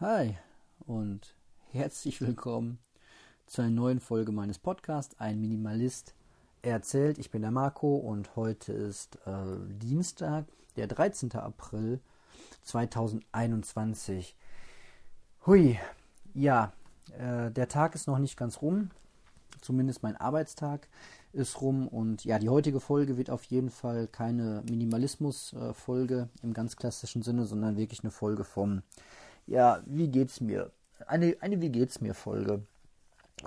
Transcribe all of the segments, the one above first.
Hi und herzlich willkommen zu einer neuen Folge meines Podcasts Ein Minimalist erzählt. Ich bin der Marco und heute ist äh, Dienstag, der 13. April 2021. Hui, ja, äh, der Tag ist noch nicht ganz rum. Zumindest mein Arbeitstag ist rum. Und ja, die heutige Folge wird auf jeden Fall keine Minimalismus-Folge im ganz klassischen Sinne, sondern wirklich eine Folge vom, ja, wie geht's mir? Eine, eine Wie geht's mir Folge.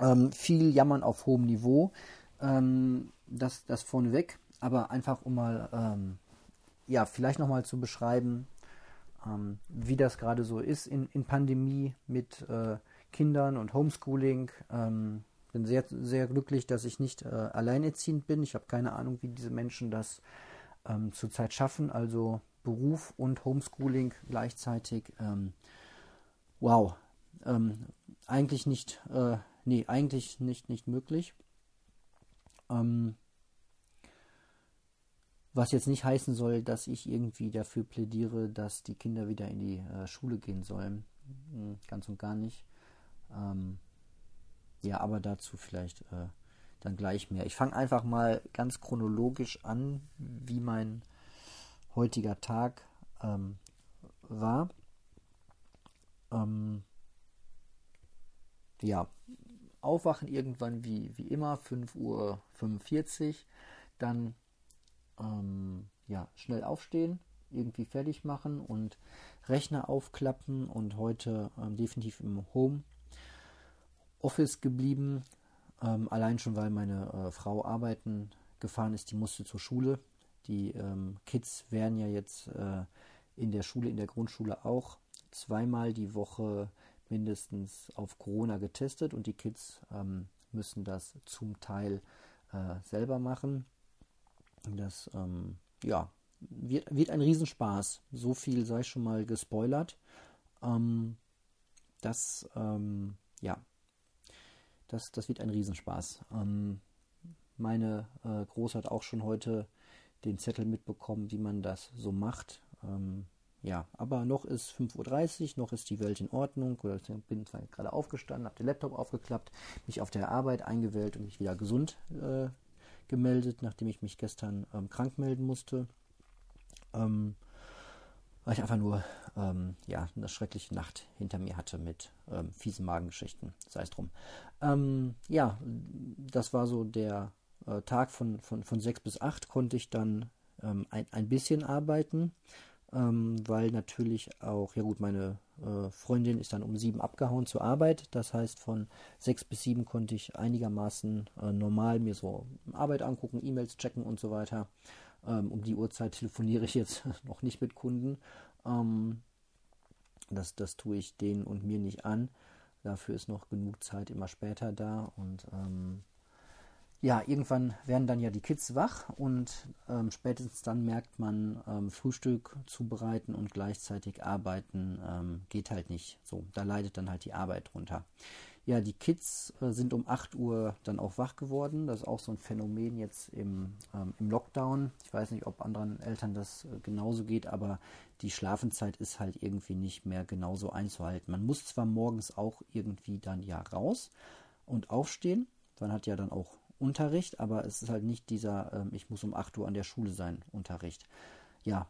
Ähm, viel Jammern auf hohem Niveau. Ähm, das, das vorneweg. Aber einfach um mal, ähm, ja, vielleicht nochmal zu beschreiben, ähm, wie das gerade so ist in, in Pandemie mit äh, Kindern und Homeschooling. Ähm, bin sehr, sehr glücklich, dass ich nicht äh, alleinerziehend bin. Ich habe keine Ahnung, wie diese Menschen das ähm, zurzeit schaffen. Also Beruf und Homeschooling gleichzeitig. Ähm, wow. Ähm, eigentlich nicht, äh, nee, eigentlich nicht, nicht möglich. Ähm, was jetzt nicht heißen soll, dass ich irgendwie dafür plädiere, dass die Kinder wieder in die äh, Schule gehen sollen. Hm, ganz und gar nicht. Ähm, ja, aber dazu vielleicht äh, dann gleich mehr. Ich fange einfach mal ganz chronologisch an, wie mein heutiger Tag ähm, war. Ähm, ja, aufwachen irgendwann wie, wie immer, 5.45 Uhr, dann ähm, ja, schnell aufstehen, irgendwie fertig machen und Rechner aufklappen und heute ähm, definitiv im Home Office geblieben, ähm, allein schon weil meine äh, Frau arbeiten gefahren ist, die musste zur Schule. Die ähm, Kids werden ja jetzt äh, in der Schule, in der Grundschule auch zweimal die Woche mindestens auf Corona getestet und die Kids ähm, müssen das zum Teil äh, selber machen. Das ähm, ja, wird, wird ein Riesenspaß. So viel sei schon mal gespoilert. Ähm, das ähm, ja, das, das wird ein Riesenspaß. Ähm, meine äh, Große hat auch schon heute den Zettel mitbekommen, wie man das so macht. Ähm, ja, aber noch ist 5.30 Uhr, noch ist die Welt in Ordnung. Ich bin zwar gerade aufgestanden, habe den Laptop aufgeklappt, mich auf der Arbeit eingewählt und mich wieder gesund äh, gemeldet, nachdem ich mich gestern ähm, krank melden musste. Ähm, weil ich einfach nur ähm, ja, eine schreckliche Nacht hinter mir hatte mit ähm, fiesen Magengeschichten. Sei es drum. Ähm, ja, das war so der äh, Tag von, von, von 6 bis 8 konnte ich dann ähm, ein, ein bisschen arbeiten, ähm, weil natürlich auch, ja gut, meine äh, Freundin ist dann um 7 abgehauen zur Arbeit. Das heißt, von 6 bis 7 konnte ich einigermaßen äh, normal mir so Arbeit angucken, E-Mails checken und so weiter. Ähm, um die Uhrzeit telefoniere ich jetzt noch nicht mit Kunden. Ähm, das, das tue ich denen und mir nicht an. Dafür ist noch genug Zeit immer später da. Und ähm, ja, irgendwann werden dann ja die Kids wach und ähm, spätestens dann merkt man, ähm, Frühstück zubereiten und gleichzeitig arbeiten ähm, geht halt nicht. So, da leidet dann halt die Arbeit drunter. Ja, die Kids äh, sind um 8 Uhr dann auch wach geworden. Das ist auch so ein Phänomen jetzt im, ähm, im Lockdown. Ich weiß nicht, ob anderen Eltern das äh, genauso geht, aber die Schlafenszeit ist halt irgendwie nicht mehr genauso einzuhalten. Man muss zwar morgens auch irgendwie dann ja raus und aufstehen. Man hat ja dann auch Unterricht, aber es ist halt nicht dieser, ähm, ich muss um 8 Uhr an der Schule sein, Unterricht. Ja,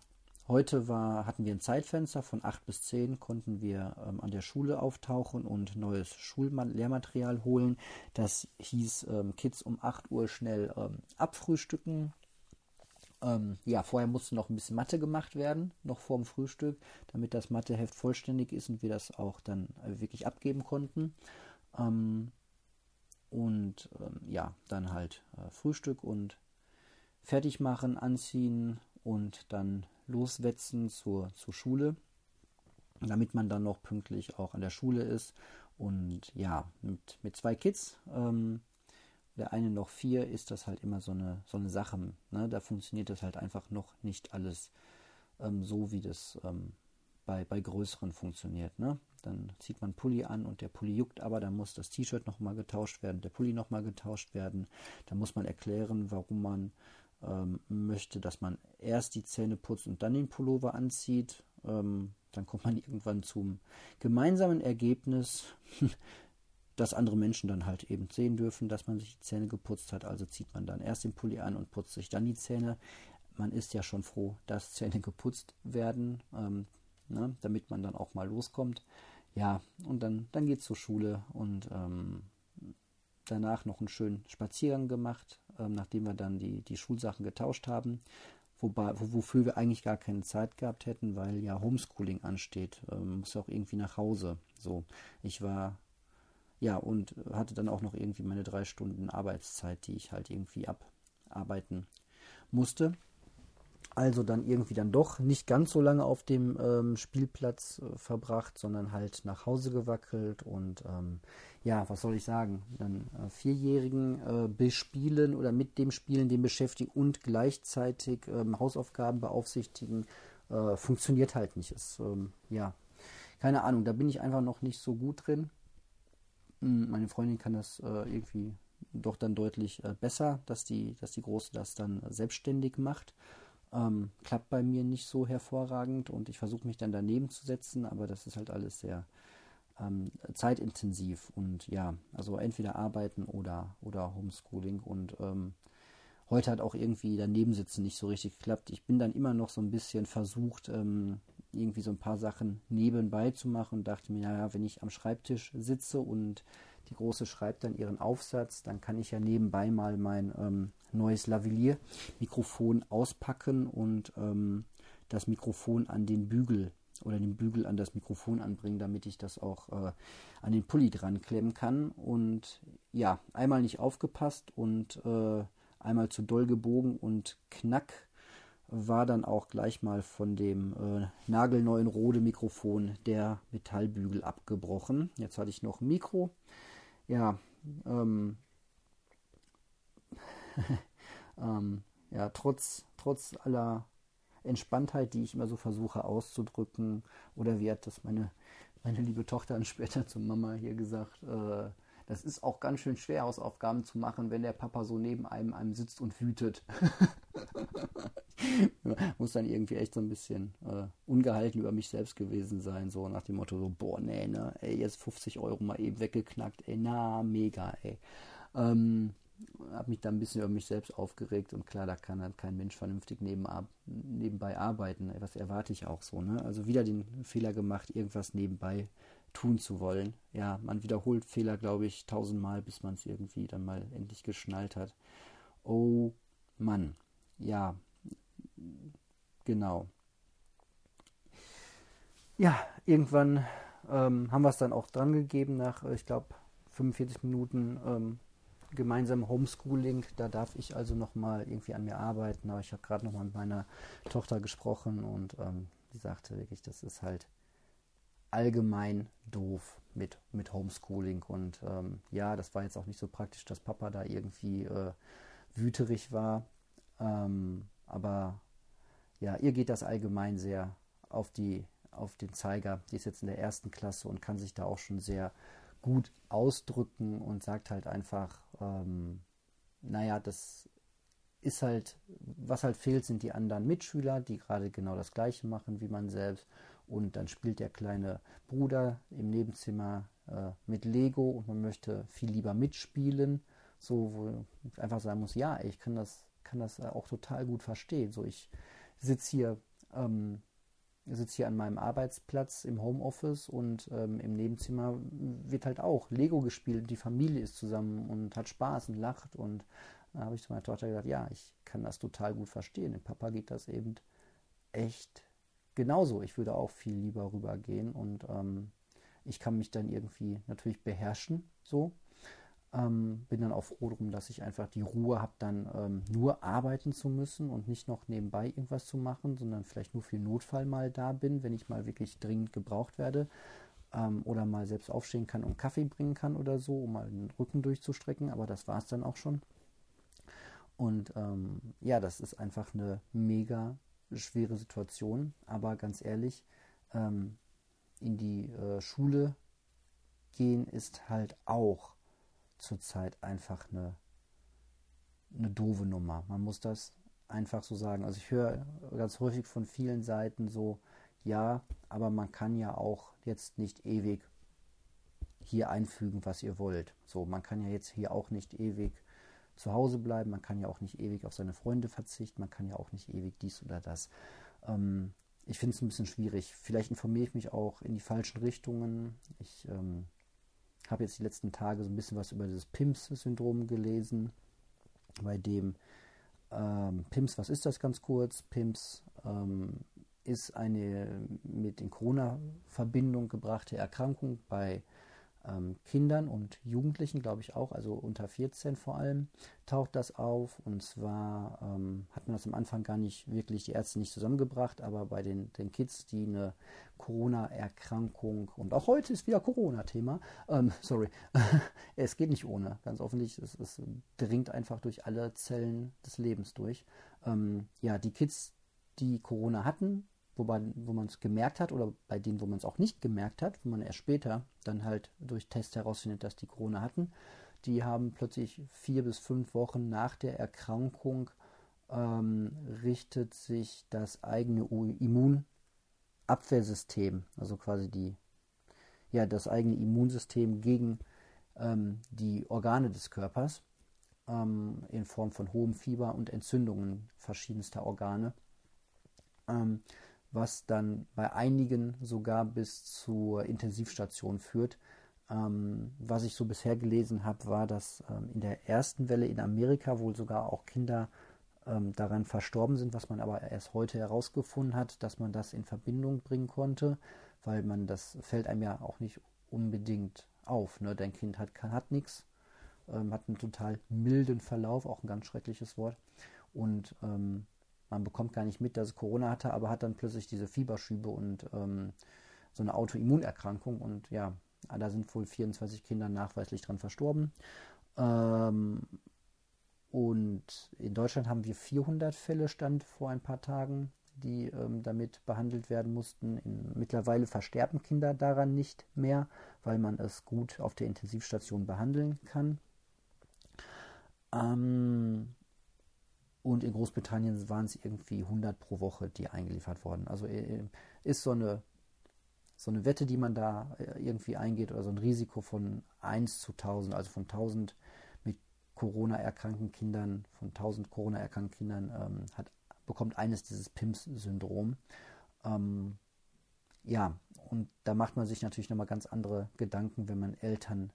Heute war, hatten wir ein Zeitfenster von 8 bis 10, konnten wir ähm, an der Schule auftauchen und neues Schullehrmaterial holen. Das hieß ähm, Kids um 8 Uhr schnell ähm, abfrühstücken. Ähm, ja, vorher musste noch ein bisschen Mathe gemacht werden, noch vorm Frühstück, damit das Matheheft vollständig ist und wir das auch dann äh, wirklich abgeben konnten. Ähm, und ähm, ja, dann halt äh, Frühstück und fertig machen, anziehen und dann loswetzen zur, zur Schule, damit man dann noch pünktlich auch an der Schule ist. Und ja, mit, mit zwei Kids, ähm, der eine noch vier, ist das halt immer so eine, so eine Sache. Ne? Da funktioniert das halt einfach noch nicht alles ähm, so, wie das ähm, bei, bei größeren funktioniert. Ne? Dann zieht man Pulli an und der Pulli juckt aber, dann muss das T-Shirt nochmal getauscht werden, der Pulli nochmal getauscht werden. Dann muss man erklären, warum man ähm, möchte, dass man erst die Zähne putzt und dann den Pullover anzieht. ähm, dann kommt man irgendwann zum gemeinsamen Ergebnis, dass andere Menschen dann halt eben sehen dürfen, dass man sich die Zähne geputzt hat. Also zieht man dann erst den Pulli an und putzt sich dann die Zähne. Man ist ja schon froh, dass Zähne geputzt werden, ähm, ne, damit man dann auch mal loskommt. Ja, und dann, dann geht es zur Schule und ähm, danach noch einen schönen Spaziergang gemacht, ähm, nachdem wir dann die, die Schulsachen getauscht haben. Wobei, wofür wir eigentlich gar keine Zeit gehabt hätten, weil ja Homeschooling ansteht. Ähm, muss auch irgendwie nach Hause. So, ich war ja und hatte dann auch noch irgendwie meine drei Stunden Arbeitszeit, die ich halt irgendwie abarbeiten musste also dann irgendwie dann doch nicht ganz so lange auf dem ähm, Spielplatz äh, verbracht, sondern halt nach Hause gewackelt und ähm, ja, was soll ich sagen, dann äh, Vierjährigen äh, bespielen oder mit dem Spielen den beschäftigen und gleichzeitig ähm, Hausaufgaben beaufsichtigen, äh, funktioniert halt nicht. Ist, ähm, ja, keine Ahnung, da bin ich einfach noch nicht so gut drin. Hm, meine Freundin kann das äh, irgendwie doch dann deutlich äh, besser, dass die, dass die Große das dann selbstständig macht. Ähm, klappt bei mir nicht so hervorragend und ich versuche mich dann daneben zu setzen, aber das ist halt alles sehr ähm, zeitintensiv und ja, also entweder arbeiten oder, oder Homeschooling und ähm, heute hat auch irgendwie daneben sitzen nicht so richtig geklappt. Ich bin dann immer noch so ein bisschen versucht, ähm, irgendwie so ein paar Sachen nebenbei zu machen und dachte mir, naja, wenn ich am Schreibtisch sitze und die Große schreibt dann ihren Aufsatz, dann kann ich ja nebenbei mal mein ähm, neues Lavalier-Mikrofon auspacken und ähm, das Mikrofon an den Bügel oder den Bügel an das Mikrofon anbringen, damit ich das auch äh, an den Pulli dran klemmen kann. Und ja, einmal nicht aufgepasst und äh, einmal zu doll gebogen und knack war dann auch gleich mal von dem äh, nagelneuen Rode Mikrofon der Metallbügel abgebrochen. Jetzt hatte ich noch Mikro ja, ähm, ähm, ja, trotz, trotz aller Entspanntheit, die ich immer so versuche auszudrücken, oder wie hat das meine, meine liebe Tochter dann später zur Mama hier gesagt, äh, das ist auch ganz schön schwer, Hausaufgaben zu machen, wenn der Papa so neben einem, einem sitzt und wütet. Muss dann irgendwie echt so ein bisschen äh, ungehalten über mich selbst gewesen sein, so nach dem Motto, so, boah, nee, ne, ey, jetzt 50 Euro mal eben weggeknackt, ey, na, mega, ey. Ähm, habe mich da ein bisschen über mich selbst aufgeregt und klar, da kann halt kein Mensch vernünftig nebenbei arbeiten. Was erwarte ich auch so, ne? Also wieder den Fehler gemacht, irgendwas nebenbei tun zu wollen. Ja, man wiederholt Fehler, glaube ich, tausendmal, bis man es irgendwie dann mal endlich geschnallt hat. Oh Mann, ja, genau. Ja, irgendwann ähm, haben wir es dann auch dran gegeben nach, äh, ich glaube, 45 Minuten ähm, gemeinsam Homeschooling. Da darf ich also nochmal irgendwie an mir arbeiten. Aber ich habe gerade nochmal mit meiner Tochter gesprochen und ähm, die sagte wirklich, das ist halt allgemein doof mit, mit Homeschooling. Und ähm, ja, das war jetzt auch nicht so praktisch, dass Papa da irgendwie äh, wüterig war. Ähm, aber ja, ihr geht das allgemein sehr auf, die, auf den Zeiger. Die ist jetzt in der ersten Klasse und kann sich da auch schon sehr gut ausdrücken und sagt halt einfach, ähm, naja, das ist halt, was halt fehlt, sind die anderen Mitschüler, die gerade genau das Gleiche machen wie man selbst. Und dann spielt der kleine Bruder im Nebenzimmer äh, mit Lego und man möchte viel lieber mitspielen. So, wo ich einfach sagen muss, ja, ich kann das, kann das auch total gut verstehen. So, ich sitze hier, ähm, sitze hier an meinem Arbeitsplatz im Homeoffice und ähm, im Nebenzimmer wird halt auch Lego gespielt. Die Familie ist zusammen und hat Spaß und lacht. Und da habe ich zu meiner Tochter gesagt, ja, ich kann das total gut verstehen. Dem Papa geht das eben echt genauso. Ich würde auch viel lieber rübergehen und ähm, ich kann mich dann irgendwie natürlich beherrschen, so. Ähm, bin dann auch froh darum, dass ich einfach die Ruhe habe, dann ähm, nur arbeiten zu müssen und nicht noch nebenbei irgendwas zu machen, sondern vielleicht nur für Notfall mal da bin, wenn ich mal wirklich dringend gebraucht werde ähm, oder mal selbst aufstehen kann und Kaffee bringen kann oder so, um mal den Rücken durchzustrecken. Aber das war es dann auch schon. Und ähm, ja, das ist einfach eine mega schwere Situation. Aber ganz ehrlich, ähm, in die äh, Schule gehen ist halt auch zurzeit einfach eine, eine doofe Nummer. Man muss das einfach so sagen. Also ich höre ganz häufig von vielen Seiten so, ja, aber man kann ja auch jetzt nicht ewig hier einfügen, was ihr wollt. So, man kann ja jetzt hier auch nicht ewig zu Hause bleiben, man kann ja auch nicht ewig auf seine Freunde verzichten, man kann ja auch nicht ewig dies oder das. Ähm, ich finde es ein bisschen schwierig. Vielleicht informiere ich mich auch in die falschen Richtungen. Ich ähm, habe jetzt die letzten Tage so ein bisschen was über das PIMS-Syndrom gelesen, bei dem ähm, PIMS, was ist das ganz kurz? PIMS ähm, ist eine mit in Corona-Verbindung gebrachte Erkrankung bei ähm, Kindern und Jugendlichen, glaube ich auch, also unter 14 vor allem, taucht das auf. Und zwar ähm, hat man das am Anfang gar nicht wirklich die Ärzte nicht zusammengebracht, aber bei den, den Kids, die eine Corona-Erkrankung und auch heute ist wieder Corona-Thema, ähm, sorry, es geht nicht ohne, ganz offensichtlich, es, es, dringt einfach durch alle Zellen des Lebens durch. Ähm, ja, die Kids, die Corona hatten, wo man es gemerkt hat oder bei denen, wo man es auch nicht gemerkt hat, wo man erst später dann halt durch Tests herausfindet, dass die Corona hatten, die haben plötzlich vier bis fünf Wochen nach der Erkrankung ähm, richtet sich das eigene Immunabwehrsystem, also quasi die, ja, das eigene Immunsystem gegen ähm, die Organe des Körpers ähm, in Form von hohem Fieber und Entzündungen verschiedenster Organe. Was dann bei einigen sogar bis zur Intensivstation führt. Ähm, was ich so bisher gelesen habe, war, dass ähm, in der ersten Welle in Amerika wohl sogar auch Kinder ähm, daran verstorben sind, was man aber erst heute herausgefunden hat, dass man das in Verbindung bringen konnte, weil man das fällt einem ja auch nicht unbedingt auf. Ne? Dein Kind hat, hat nichts, ähm, hat einen total milden Verlauf, auch ein ganz schreckliches Wort. Und ähm, man bekommt gar nicht mit, dass es Corona hatte, aber hat dann plötzlich diese Fieberschübe und ähm, so eine Autoimmunerkrankung. Und ja, da sind wohl 24 Kinder nachweislich dran verstorben. Ähm, und in Deutschland haben wir 400 Fälle, stand vor ein paar Tagen, die ähm, damit behandelt werden mussten. In, mittlerweile versterben Kinder daran nicht mehr, weil man es gut auf der Intensivstation behandeln kann. Ähm, und in Großbritannien waren es irgendwie 100 pro Woche, die eingeliefert wurden. Also äh, ist so eine, so eine Wette, die man da äh, irgendwie eingeht, oder so ein Risiko von 1 zu 1000, also von 1000 mit Corona erkrankten Kindern, von 1000 Corona erkrankten Kindern, ähm, hat, bekommt eines dieses PIMS-Syndrom. Ähm, ja, und da macht man sich natürlich nochmal ganz andere Gedanken, wenn man Eltern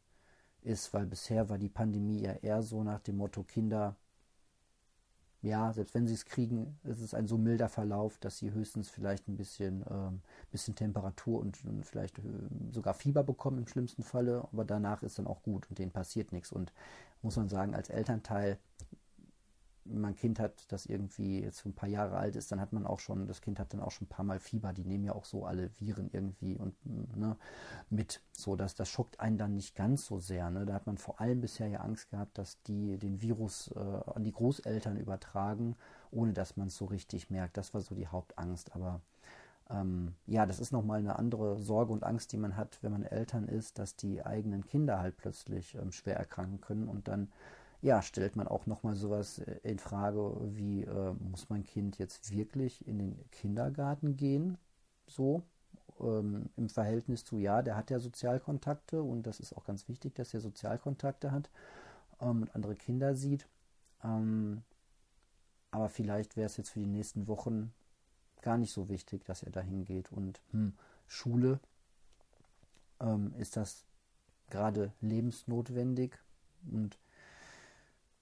ist, weil bisher war die Pandemie ja eher so nach dem Motto Kinder ja, selbst wenn sie es kriegen, ist es ein so milder Verlauf, dass sie höchstens vielleicht ein bisschen, ähm, bisschen Temperatur und, und vielleicht äh, sogar Fieber bekommen im schlimmsten Falle, aber danach ist dann auch gut und denen passiert nichts. Und muss man sagen, als Elternteil mein Kind hat, das irgendwie jetzt ein paar Jahre alt ist, dann hat man auch schon, das Kind hat dann auch schon ein paar Mal Fieber, die nehmen ja auch so alle Viren irgendwie und ne, mit, so dass das schockt einen dann nicht ganz so sehr. Ne? Da hat man vor allem bisher ja Angst gehabt, dass die den Virus äh, an die Großeltern übertragen, ohne dass man es so richtig merkt. Das war so die Hauptangst. Aber ähm, ja, das ist nochmal eine andere Sorge und Angst, die man hat, wenn man Eltern ist, dass die eigenen Kinder halt plötzlich ähm, schwer erkranken können und dann ja, stellt man auch nochmal sowas äh, in Frage, wie äh, muss mein Kind jetzt wirklich in den Kindergarten gehen? So, ähm, im Verhältnis zu, ja, der hat ja Sozialkontakte und das ist auch ganz wichtig, dass er Sozialkontakte hat ähm, und andere Kinder sieht. Ähm, aber vielleicht wäre es jetzt für die nächsten Wochen gar nicht so wichtig, dass er dahin geht. Und hm, Schule, ähm, ist das gerade lebensnotwendig? Und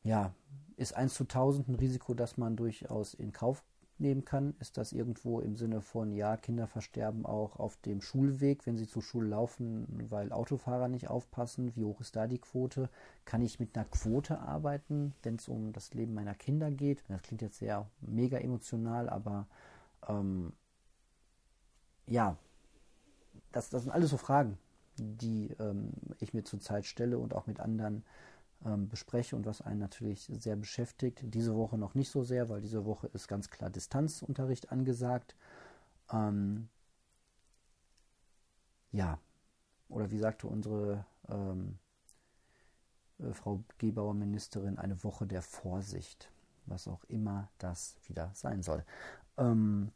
ja, ist 1 zu 1000 ein Risiko, das man durchaus in Kauf nehmen kann? Ist das irgendwo im Sinne von, ja, Kinder versterben auch auf dem Schulweg, wenn sie zur Schule laufen, weil Autofahrer nicht aufpassen? Wie hoch ist da die Quote? Kann ich mit einer Quote arbeiten, wenn es um das Leben meiner Kinder geht? Das klingt jetzt sehr mega emotional, aber ähm, ja, das, das sind alles so Fragen, die ähm, ich mir zurzeit stelle und auch mit anderen ähm, bespreche und was einen natürlich sehr beschäftigt. Diese Woche noch nicht so sehr, weil diese Woche ist ganz klar Distanzunterricht angesagt. Ähm, ja, oder wie sagte unsere ähm, äh, Frau Gebauer Ministerin, eine Woche der Vorsicht, was auch immer das wieder sein soll. Ähm,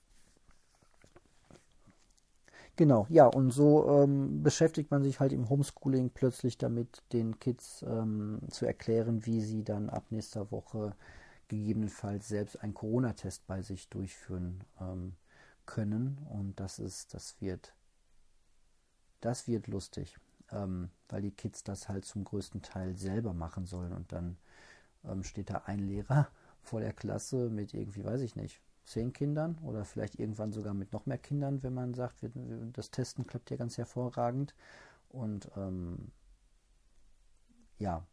Genau, ja, und so ähm, beschäftigt man sich halt im Homeschooling plötzlich damit, den Kids ähm, zu erklären, wie sie dann ab nächster Woche gegebenenfalls selbst einen Corona-Test bei sich durchführen ähm, können. Und das ist, das wird, das wird lustig, ähm, weil die Kids das halt zum größten Teil selber machen sollen. Und dann ähm, steht da ein Lehrer vor der Klasse mit irgendwie, weiß ich nicht, zehn Kindern oder vielleicht irgendwann sogar mit noch mehr Kindern, wenn man sagt, wir, das Testen klappt ja ganz hervorragend. Und ähm, ja,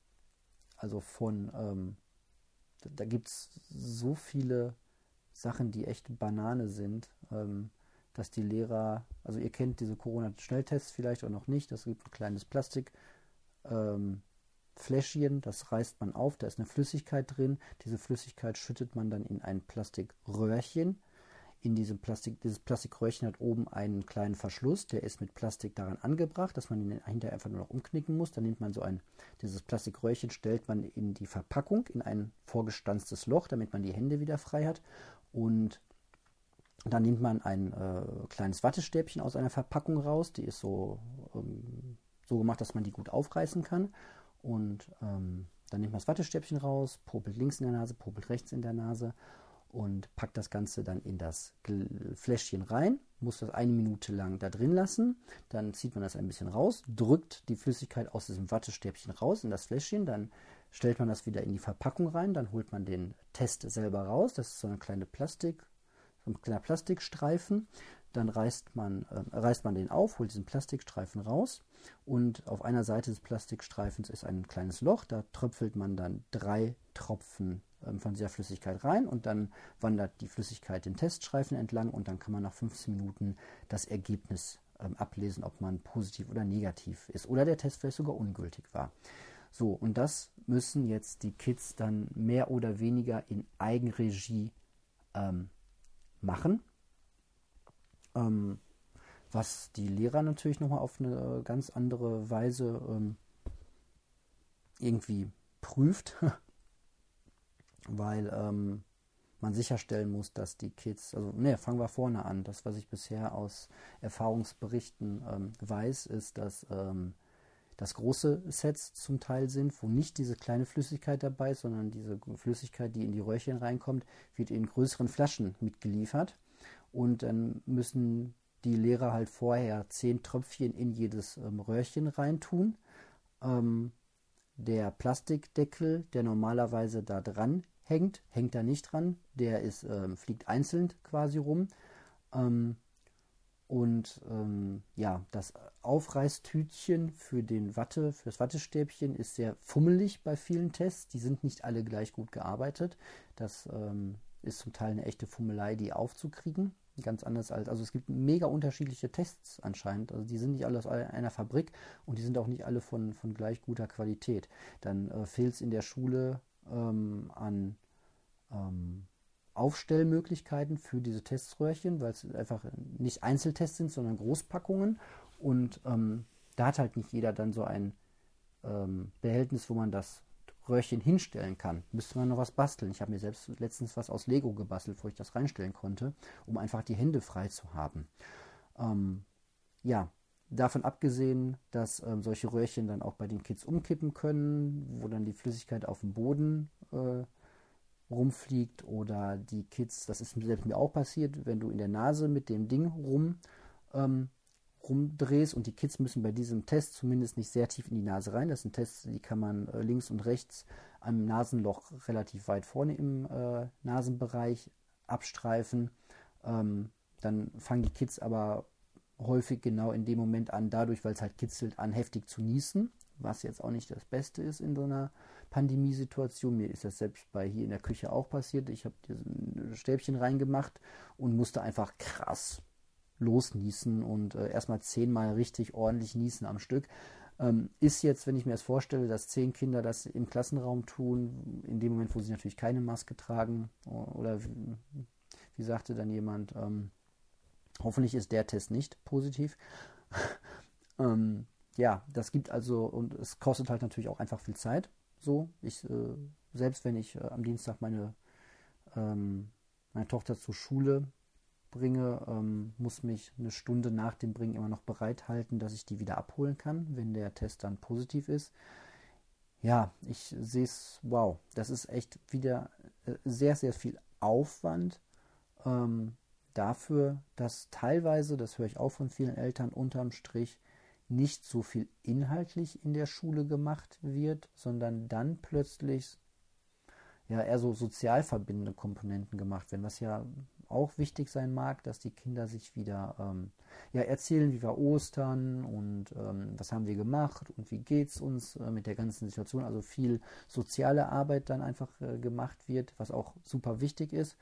also von, ähm, da gibt es so viele Sachen, die echt Banane sind, ähm, dass die Lehrer, also ihr kennt diese Corona-Schnelltests vielleicht auch noch nicht, das gibt ein kleines Plastik. Ähm, Fläschchen, das reißt man auf, da ist eine Flüssigkeit drin. Diese Flüssigkeit schüttet man dann in ein Plastikröhrchen. In diesem Plastik, dieses Plastikröhrchen hat oben einen kleinen Verschluss, der ist mit Plastik daran angebracht, dass man ihn hinterher einfach nur noch umknicken muss. Dann nimmt man so ein, dieses Plastikröhrchen, stellt man in die Verpackung, in ein vorgestanztes Loch, damit man die Hände wieder frei hat. Und dann nimmt man ein äh, kleines Wattestäbchen aus einer Verpackung raus, die ist so, ähm, so gemacht, dass man die gut aufreißen kann. Und ähm, dann nimmt man das Wattestäbchen raus, popelt links in der Nase, popelt rechts in der Nase und packt das Ganze dann in das Fläschchen rein, muss das eine Minute lang da drin lassen, dann zieht man das ein bisschen raus, drückt die Flüssigkeit aus diesem Wattestäbchen raus in das Fläschchen, dann stellt man das wieder in die Verpackung rein, dann holt man den Test selber raus, das ist so eine kleine Plastik, so ein kleiner Plastikstreifen, dann reißt man, äh, reißt man den auf, holt diesen Plastikstreifen raus und auf einer Seite des Plastikstreifens ist ein kleines Loch, da tröpfelt man dann drei Tropfen ähm, von dieser Flüssigkeit rein und dann wandert die Flüssigkeit den Teststreifen entlang und dann kann man nach 15 Minuten das Ergebnis ähm, ablesen, ob man positiv oder negativ ist oder der Test vielleicht sogar ungültig war. So, und das müssen jetzt die Kids dann mehr oder weniger in Eigenregie ähm, machen. Ähm, was die Lehrer natürlich nochmal auf eine äh, ganz andere Weise ähm, irgendwie prüft, weil ähm, man sicherstellen muss, dass die Kids, also ne, fangen wir vorne an. Das, was ich bisher aus Erfahrungsberichten ähm, weiß, ist, dass ähm, das große Sets zum Teil sind, wo nicht diese kleine Flüssigkeit dabei ist, sondern diese Flüssigkeit, die in die Röhrchen reinkommt, wird in größeren Flaschen mitgeliefert. Und dann müssen die Lehrer halt vorher zehn Tröpfchen in jedes ähm, Röhrchen reintun. Ähm, der Plastikdeckel, der normalerweise da dran hängt, hängt da nicht dran. Der ist, ähm, fliegt einzeln quasi rum. Ähm, und ähm, ja, das Aufreißtütchen für den Watte, für das Wattestäbchen ist sehr fummelig bei vielen Tests. Die sind nicht alle gleich gut gearbeitet. Das ähm, ist zum Teil eine echte Fummelei, die aufzukriegen. Ganz anders als, also es gibt mega unterschiedliche Tests anscheinend. Also die sind nicht alle aus einer Fabrik und die sind auch nicht alle von, von gleich guter Qualität. Dann äh, fehlt es in der Schule ähm, an ähm, Aufstellmöglichkeiten für diese Teströhrchen, weil es einfach nicht Einzeltests sind, sondern Großpackungen. Und ähm, da hat halt nicht jeder dann so ein ähm, Behältnis, wo man das Röhrchen hinstellen kann. Müsste man noch was basteln. Ich habe mir selbst letztens was aus Lego gebastelt, wo ich das reinstellen konnte, um einfach die Hände frei zu haben. Ähm, ja, davon abgesehen, dass ähm, solche Röhrchen dann auch bei den Kids umkippen können, wo dann die Flüssigkeit auf dem Boden äh, rumfliegt oder die Kids, das ist selbst mir auch passiert, wenn du in der Nase mit dem Ding rum ähm, rumdrehst und die Kids müssen bei diesem Test zumindest nicht sehr tief in die Nase rein. Das sind Tests, die kann man äh, links und rechts am Nasenloch relativ weit vorne im äh, Nasenbereich abstreifen. Ähm, dann fangen die Kids aber häufig genau in dem Moment an, dadurch, weil es halt kitzelt, an heftig zu niesen, was jetzt auch nicht das Beste ist in so einer Pandemiesituation. Mir ist das selbst bei hier in der Küche auch passiert. Ich habe ein Stäbchen reingemacht und musste einfach krass losniesen und äh, erstmal zehnmal richtig ordentlich niesen am Stück. Ähm, ist jetzt, wenn ich mir das vorstelle, dass zehn Kinder das im Klassenraum tun, in dem Moment, wo sie natürlich keine Maske tragen, oder wie, wie sagte dann jemand, ähm, hoffentlich ist der Test nicht positiv. ähm, ja, das gibt also, und es kostet halt natürlich auch einfach viel Zeit. So, ich, äh, selbst wenn ich äh, am Dienstag meine, ähm, meine Tochter zur Schule bringe, ähm, muss mich eine Stunde nach dem Bringen immer noch bereithalten, dass ich die wieder abholen kann, wenn der Test dann positiv ist. Ja, ich sehe es, wow, das ist echt wieder äh, sehr, sehr viel Aufwand ähm, dafür, dass teilweise, das höre ich auch von vielen Eltern, unterm Strich nicht so viel inhaltlich in der Schule gemacht wird, sondern dann plötzlich ja eher so sozial verbindende Komponenten gemacht werden, was ja auch wichtig sein mag, dass die Kinder sich wieder ähm, ja, erzählen, wie war Ostern und ähm, was haben wir gemacht und wie geht es uns äh, mit der ganzen Situation. Also viel soziale Arbeit dann einfach äh, gemacht wird, was auch super wichtig ist,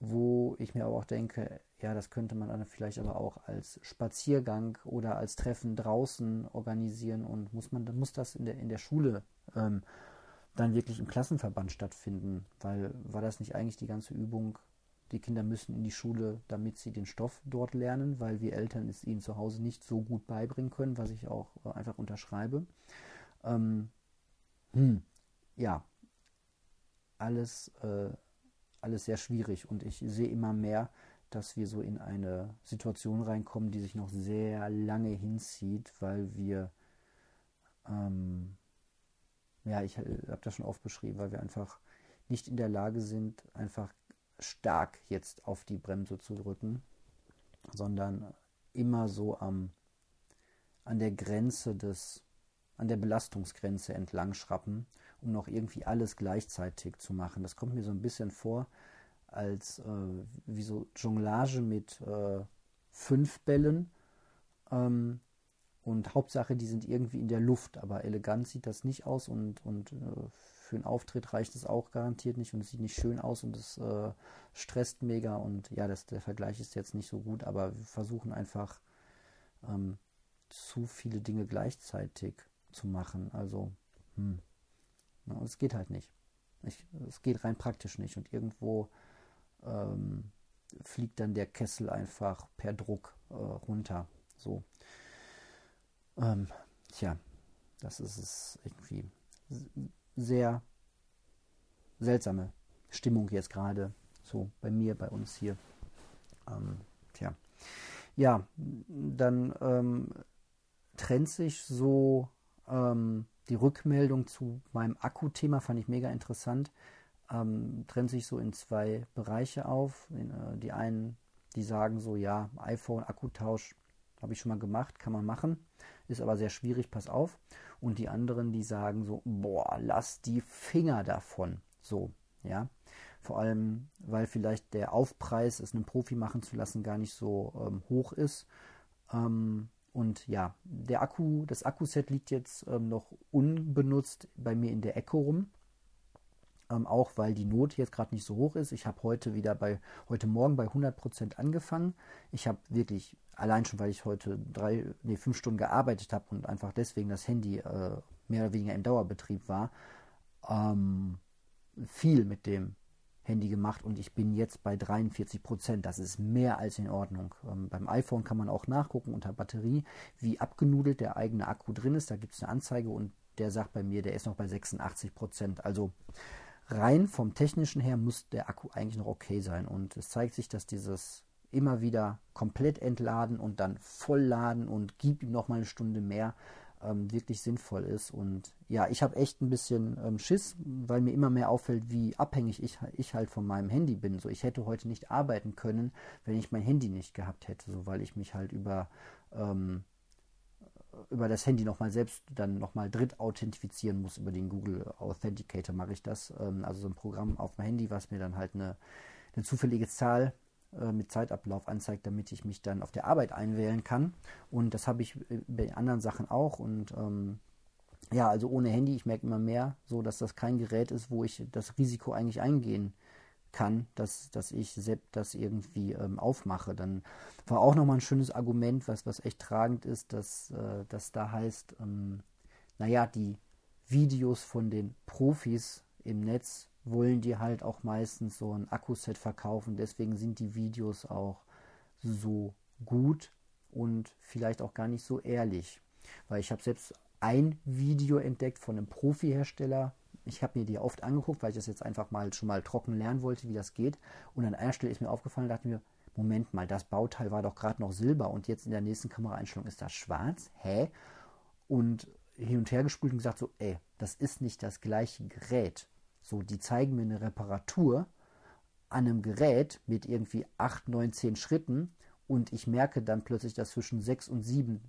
wo ich mir aber auch denke, ja, das könnte man dann vielleicht aber auch als Spaziergang oder als Treffen draußen organisieren und muss man, muss das in der, in der Schule ähm, dann wirklich im Klassenverband stattfinden, weil war das nicht eigentlich die ganze Übung, die Kinder müssen in die Schule, damit sie den Stoff dort lernen, weil wir Eltern es ihnen zu Hause nicht so gut beibringen können, was ich auch äh, einfach unterschreibe. Ähm, hm, ja, alles, äh, alles sehr schwierig und ich sehe immer mehr, dass wir so in eine Situation reinkommen, die sich noch sehr lange hinzieht, weil wir, ähm, ja, ich äh, habe das schon oft beschrieben, weil wir einfach nicht in der Lage sind, einfach stark jetzt auf die Bremse zu drücken, sondern immer so am, an der Grenze des, an der Belastungsgrenze entlang schrappen, um noch irgendwie alles gleichzeitig zu machen. Das kommt mir so ein bisschen vor, als äh, wie so Jonglage mit äh, fünf Bällen. Ähm, und Hauptsache, die sind irgendwie in der Luft, aber elegant sieht das nicht aus und, und äh, für einen Auftritt reicht es auch garantiert nicht und es sieht nicht schön aus und es äh, stresst mega und ja, das, der Vergleich ist jetzt nicht so gut, aber wir versuchen einfach ähm, zu viele Dinge gleichzeitig zu machen. Also, hm, na, es geht halt nicht. Ich, es geht rein praktisch nicht und irgendwo ähm, fliegt dann der Kessel einfach per Druck äh, runter. So. Ähm, tja, das ist es irgendwie sehr seltsame Stimmung jetzt gerade. So bei mir, bei uns hier. Ähm, tja. Ja, dann ähm, trennt sich so ähm, die Rückmeldung zu meinem Akku-Thema, fand ich mega interessant ähm, trennt sich so in zwei Bereiche auf. In, äh, die einen, die sagen so, ja, iPhone, Akkutausch habe ich schon mal gemacht, kann man machen, ist aber sehr schwierig, pass auf. Und die anderen, die sagen so, boah, lass die Finger davon. So, ja. Vor allem, weil vielleicht der Aufpreis, es einem Profi machen zu lassen, gar nicht so ähm, hoch ist. Ähm, und ja, der Akku, das Akkuset liegt jetzt ähm, noch unbenutzt bei mir in der Ecke rum ähm, auch weil die Not jetzt gerade nicht so hoch ist. Ich habe heute wieder bei, heute Morgen bei 100% angefangen. Ich habe wirklich, allein schon, weil ich heute drei, nee, fünf Stunden gearbeitet habe und einfach deswegen das Handy äh, mehr oder weniger im Dauerbetrieb war, ähm, viel mit dem Handy gemacht und ich bin jetzt bei 43% Das ist mehr als in Ordnung. Ähm, beim iPhone kann man auch nachgucken unter Batterie, wie abgenudelt der eigene Akku drin ist. Da gibt es eine Anzeige und der sagt bei mir, der ist noch bei 86% Also rein vom technischen her muss der Akku eigentlich noch okay sein. Und es zeigt sich, dass dieses immer wieder komplett entladen und dann vollladen und gib ihm noch mal eine Stunde mehr ähm, wirklich sinnvoll ist. Und ja, ich habe echt ein bisschen ähm, Schiss, weil mir immer mehr auffällt, wie abhängig ich, ich halt von meinem Handy bin. So, ich hätte heute nicht arbeiten können, wenn ich mein Handy nicht gehabt hätte, so weil ich mich halt über ähm, über das Handy nochmal selbst dann nochmal dritt authentifizieren muss. Über den Google Authenticator mache ich das. Ähm, also so ein Programm auf dem Handy, was mir dann halt eine, eine zufällige Zahl mit Zeitablauf anzeigt, damit ich mich dann auf der Arbeit einwählen kann. Und das habe ich bei anderen Sachen auch. Und ähm, ja, also ohne Handy, ich merke immer mehr so, dass das kein Gerät ist, wo ich das Risiko eigentlich eingehen kann kann, dass, dass ich selbst das irgendwie ähm, aufmache. Dann war auch nochmal ein schönes Argument, was, was echt tragend ist, dass, äh, dass da heißt, ähm, naja, die Videos von den Profis im Netz wollen die halt auch meistens so ein Akkuset verkaufen. Deswegen sind die Videos auch so gut und vielleicht auch gar nicht so ehrlich. Weil ich habe selbst ein Video entdeckt von einem Profi-Hersteller, ich habe mir die oft angeguckt, weil ich das jetzt einfach mal schon mal trocken lernen wollte, wie das geht. Und an einer Stelle ist mir aufgefallen, dachte mir, Moment mal, das Bauteil war doch gerade noch silber und jetzt in der nächsten Kameraeinstellung ist das schwarz. Hä? Und hin und her gespult und gesagt so, ey, das ist nicht das gleiche Gerät. So, die zeigen mir eine Reparatur an einem Gerät mit irgendwie 8, 9, 10 Schritten und ich merke dann plötzlich, dass zwischen 6 und 7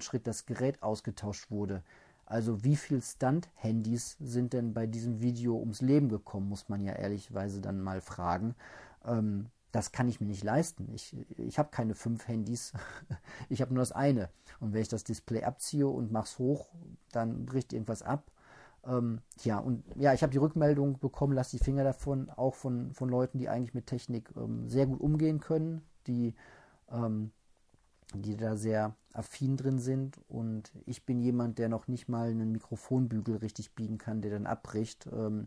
Schritt das Gerät ausgetauscht wurde. Also wie viele Stunt-Handys sind denn bei diesem Video ums Leben gekommen, muss man ja ehrlichweise dann mal fragen. Ähm, das kann ich mir nicht leisten. Ich, ich habe keine fünf Handys, ich habe nur das eine. Und wenn ich das Display abziehe und mache es hoch, dann bricht irgendwas ab. Ähm, ja, und ja, ich habe die Rückmeldung bekommen, lass die Finger davon, auch von, von Leuten, die eigentlich mit Technik ähm, sehr gut umgehen können, die, ähm, die da sehr affin drin sind. Und ich bin jemand, der noch nicht mal einen Mikrofonbügel richtig biegen kann, der dann abbricht. Ähm,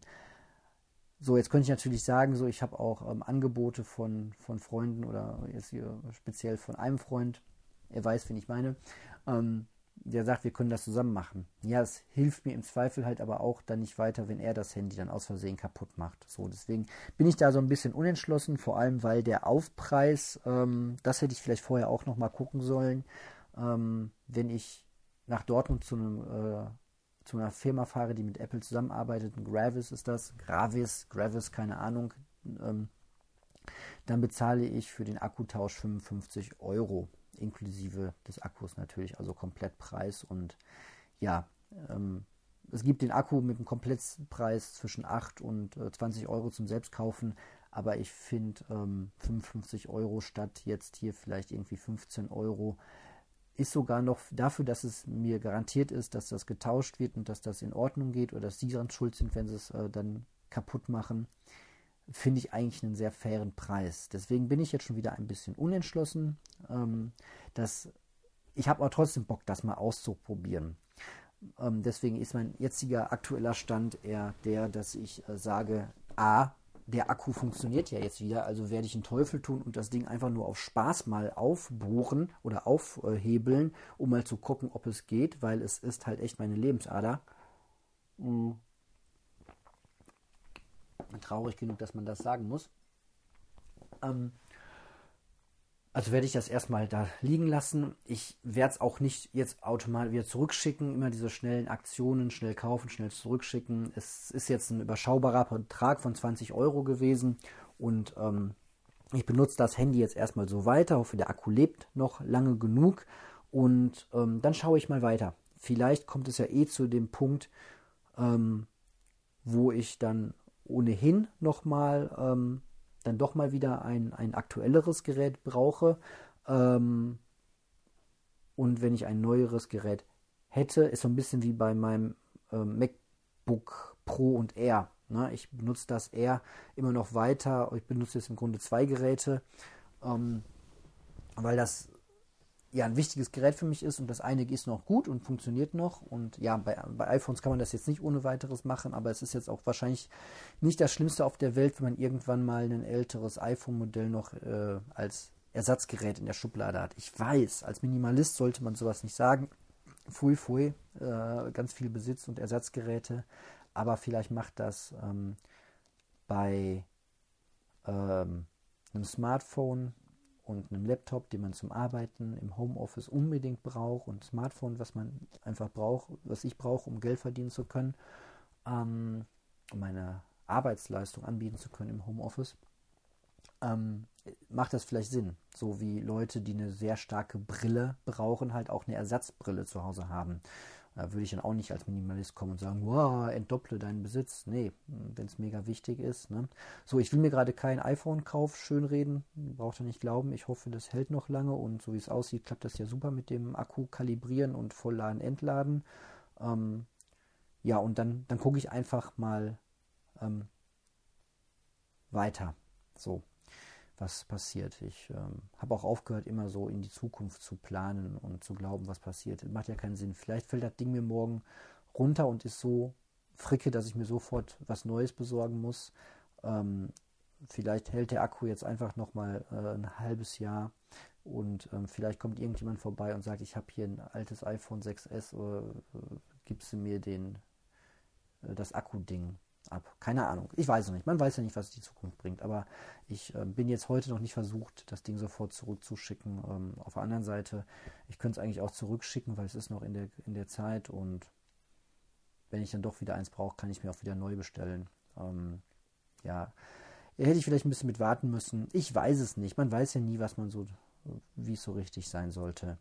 so, jetzt könnte ich natürlich sagen, so ich habe auch ähm, Angebote von, von Freunden oder jetzt hier speziell von einem Freund, er weiß, wen ich meine, ähm, der sagt, wir können das zusammen machen. Ja, es hilft mir im Zweifel halt aber auch dann nicht weiter, wenn er das Handy dann aus Versehen kaputt macht. So, deswegen bin ich da so ein bisschen unentschlossen, vor allem weil der Aufpreis, ähm, das hätte ich vielleicht vorher auch nochmal gucken sollen, ähm, wenn ich nach Dortmund zu einem äh, zu einer Firma fahre, die mit Apple zusammenarbeitet, Gravis ist das, Gravis, Gravis, keine Ahnung, ähm, dann bezahle ich für den Akkutausch 55 Euro inklusive des Akkus natürlich, also Komplettpreis. Und ja, ähm, es gibt den Akku mit einem Komplettpreis zwischen 8 und äh, 20 Euro zum Selbstkaufen, aber ich finde ähm, 55 Euro statt jetzt hier vielleicht irgendwie 15 Euro ist sogar noch dafür, dass es mir garantiert ist, dass das getauscht wird und dass das in Ordnung geht oder dass sie dann schuld sind, wenn sie es äh, dann kaputt machen finde ich eigentlich einen sehr fairen Preis. Deswegen bin ich jetzt schon wieder ein bisschen unentschlossen. Ähm, dass, ich habe aber trotzdem Bock, das mal auszuprobieren. Ähm, deswegen ist mein jetziger aktueller Stand eher der, dass ich äh, sage, a, der Akku funktioniert ja jetzt wieder, also werde ich einen Teufel tun und das Ding einfach nur auf Spaß mal aufbohren oder aufhebeln, um mal zu gucken, ob es geht, weil es ist halt echt meine Lebensader. Mhm traurig genug, dass man das sagen muss. Ähm, also werde ich das erstmal da liegen lassen. Ich werde es auch nicht jetzt automatisch wieder zurückschicken. Immer diese schnellen Aktionen, schnell kaufen, schnell zurückschicken. Es ist jetzt ein überschaubarer Betrag von 20 Euro gewesen und ähm, ich benutze das Handy jetzt erstmal so weiter. Hoffe, der Akku lebt noch lange genug und ähm, dann schaue ich mal weiter. Vielleicht kommt es ja eh zu dem Punkt, ähm, wo ich dann ohnehin nochmal ähm, dann doch mal wieder ein, ein aktuelleres Gerät brauche. Ähm, und wenn ich ein neueres Gerät hätte, ist so ein bisschen wie bei meinem äh, MacBook Pro und Air. Ne? Ich benutze das Air immer noch weiter. Ich benutze jetzt im Grunde zwei Geräte, ähm, weil das ja ein wichtiges Gerät für mich ist und das eine ist noch gut und funktioniert noch. Und ja, bei, bei iPhones kann man das jetzt nicht ohne weiteres machen, aber es ist jetzt auch wahrscheinlich nicht das Schlimmste auf der Welt, wenn man irgendwann mal ein älteres iPhone-Modell noch äh, als Ersatzgerät in der Schublade hat. Ich weiß, als Minimalist sollte man sowas nicht sagen. Fui, fui, äh, ganz viel Besitz und Ersatzgeräte, aber vielleicht macht das ähm, bei ähm, einem Smartphone und einem Laptop, den man zum Arbeiten im Homeoffice unbedingt braucht und Smartphone, was man einfach braucht, was ich brauche, um Geld verdienen zu können, ähm, um meine Arbeitsleistung anbieten zu können im Homeoffice, ähm, macht das vielleicht Sinn. So wie Leute, die eine sehr starke Brille brauchen, halt auch eine Ersatzbrille zu Hause haben. Da würde ich dann auch nicht als Minimalist kommen und sagen, wow, entdopple deinen Besitz. Nee, wenn es mega wichtig ist. Ne? So, ich will mir gerade kein iPhone-Kauf schönreden. Braucht ihr nicht glauben. Ich hoffe, das hält noch lange und so wie es aussieht, klappt das ja super mit dem Akku kalibrieren und vollladen, entladen. Ähm, ja, und dann, dann gucke ich einfach mal ähm, weiter. So was passiert. Ich ähm, habe auch aufgehört, immer so in die Zukunft zu planen und zu glauben, was passiert. Macht ja keinen Sinn. Vielleicht fällt das Ding mir morgen runter und ist so fricke, dass ich mir sofort was Neues besorgen muss. Ähm, vielleicht hält der Akku jetzt einfach nochmal äh, ein halbes Jahr und ähm, vielleicht kommt irgendjemand vorbei und sagt, ich habe hier ein altes iPhone 6S, äh, gibst du mir den, äh, das Akku-Ding. Ab. Keine Ahnung. Ich weiß noch nicht. Man weiß ja nicht, was die Zukunft bringt. Aber ich äh, bin jetzt heute noch nicht versucht, das Ding sofort zurückzuschicken. Ähm, auf der anderen Seite, ich könnte es eigentlich auch zurückschicken, weil es ist noch in der, in der Zeit und wenn ich dann doch wieder eins brauche, kann ich mir auch wieder neu bestellen. Ähm, ja, hätte ich vielleicht ein bisschen mit warten müssen. Ich weiß es nicht. Man weiß ja nie, was man so, wie es so richtig sein sollte.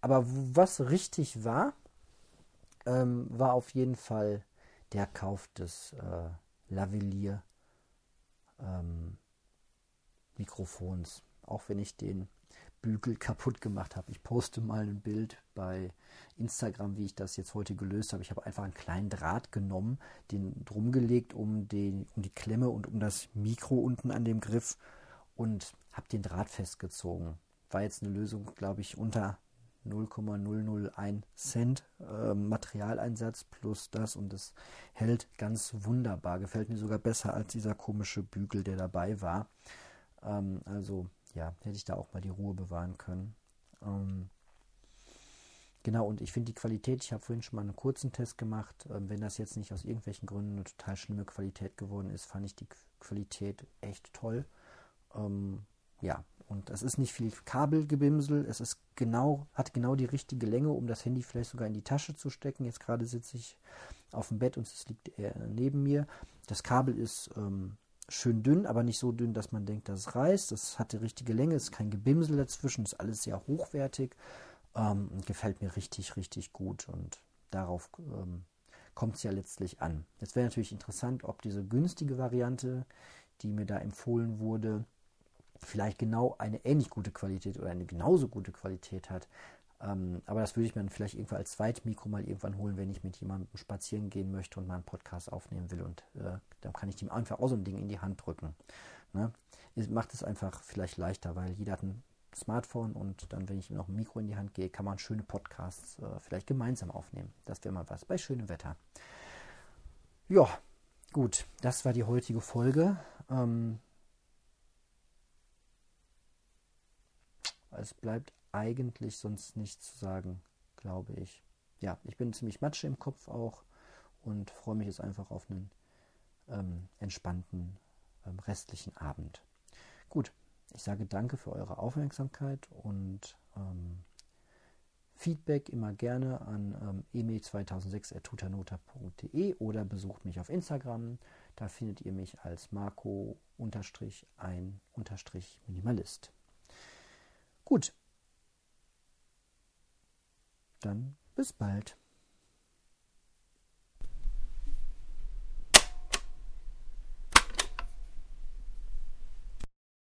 Aber was richtig war, ähm, war auf jeden Fall der Kauf des äh, Lavalier ähm, Mikrofons. Auch wenn ich den Bügel kaputt gemacht habe. Ich poste mal ein Bild bei Instagram, wie ich das jetzt heute gelöst habe. Ich habe einfach einen kleinen Draht genommen, den drum gelegt um, den, um die Klemme und um das Mikro unten an dem Griff und habe den Draht festgezogen. War jetzt eine Lösung, glaube ich, unter 0,001 Cent äh, Materialeinsatz plus das und das hält ganz wunderbar. Gefällt mir sogar besser als dieser komische Bügel, der dabei war. Ähm, also ja, hätte ich da auch mal die Ruhe bewahren können. Ähm, genau, und ich finde die Qualität, ich habe vorhin schon mal einen kurzen Test gemacht. Ähm, wenn das jetzt nicht aus irgendwelchen Gründen eine total schlimme Qualität geworden ist, fand ich die Qualität echt toll. Ähm, ja, und es ist nicht viel Kabelgebimsel. Es ist genau, hat genau die richtige Länge, um das Handy vielleicht sogar in die Tasche zu stecken. Jetzt gerade sitze ich auf dem Bett und es liegt neben mir. Das Kabel ist ähm, schön dünn, aber nicht so dünn, dass man denkt, dass es reißt. Das hat die richtige Länge, ist kein Gebimsel dazwischen, ist alles sehr hochwertig. Ähm, gefällt mir richtig, richtig gut und darauf ähm, kommt es ja letztlich an. Jetzt wäre natürlich interessant, ob diese günstige Variante, die mir da empfohlen wurde, vielleicht genau eine ähnlich gute Qualität oder eine genauso gute Qualität hat. Ähm, aber das würde ich mir dann vielleicht irgendwann als Zweitmikro mal irgendwann holen, wenn ich mit jemandem spazieren gehen möchte und mal einen Podcast aufnehmen will. Und äh, dann kann ich dem einfach auch so ein Ding in die Hand drücken. Ne? Es macht es einfach vielleicht leichter, weil jeder hat ein Smartphone und dann, wenn ich ihm noch ein Mikro in die Hand gehe, kann man schöne Podcasts äh, vielleicht gemeinsam aufnehmen. Das wäre mal was bei schönem Wetter. Ja, gut, das war die heutige Folge. Ähm, es bleibt eigentlich sonst nichts zu sagen, glaube ich. Ja, ich bin ziemlich matsche im Kopf auch und freue mich jetzt einfach auf einen ähm, entspannten ähm, restlichen Abend. Gut, ich sage danke für eure Aufmerksamkeit und ähm, Feedback immer gerne an ähm, eme2006.tutanota.de oder besucht mich auf Instagram. Da findet ihr mich als Marco-ein-Minimalist. Gut, dann bis bald.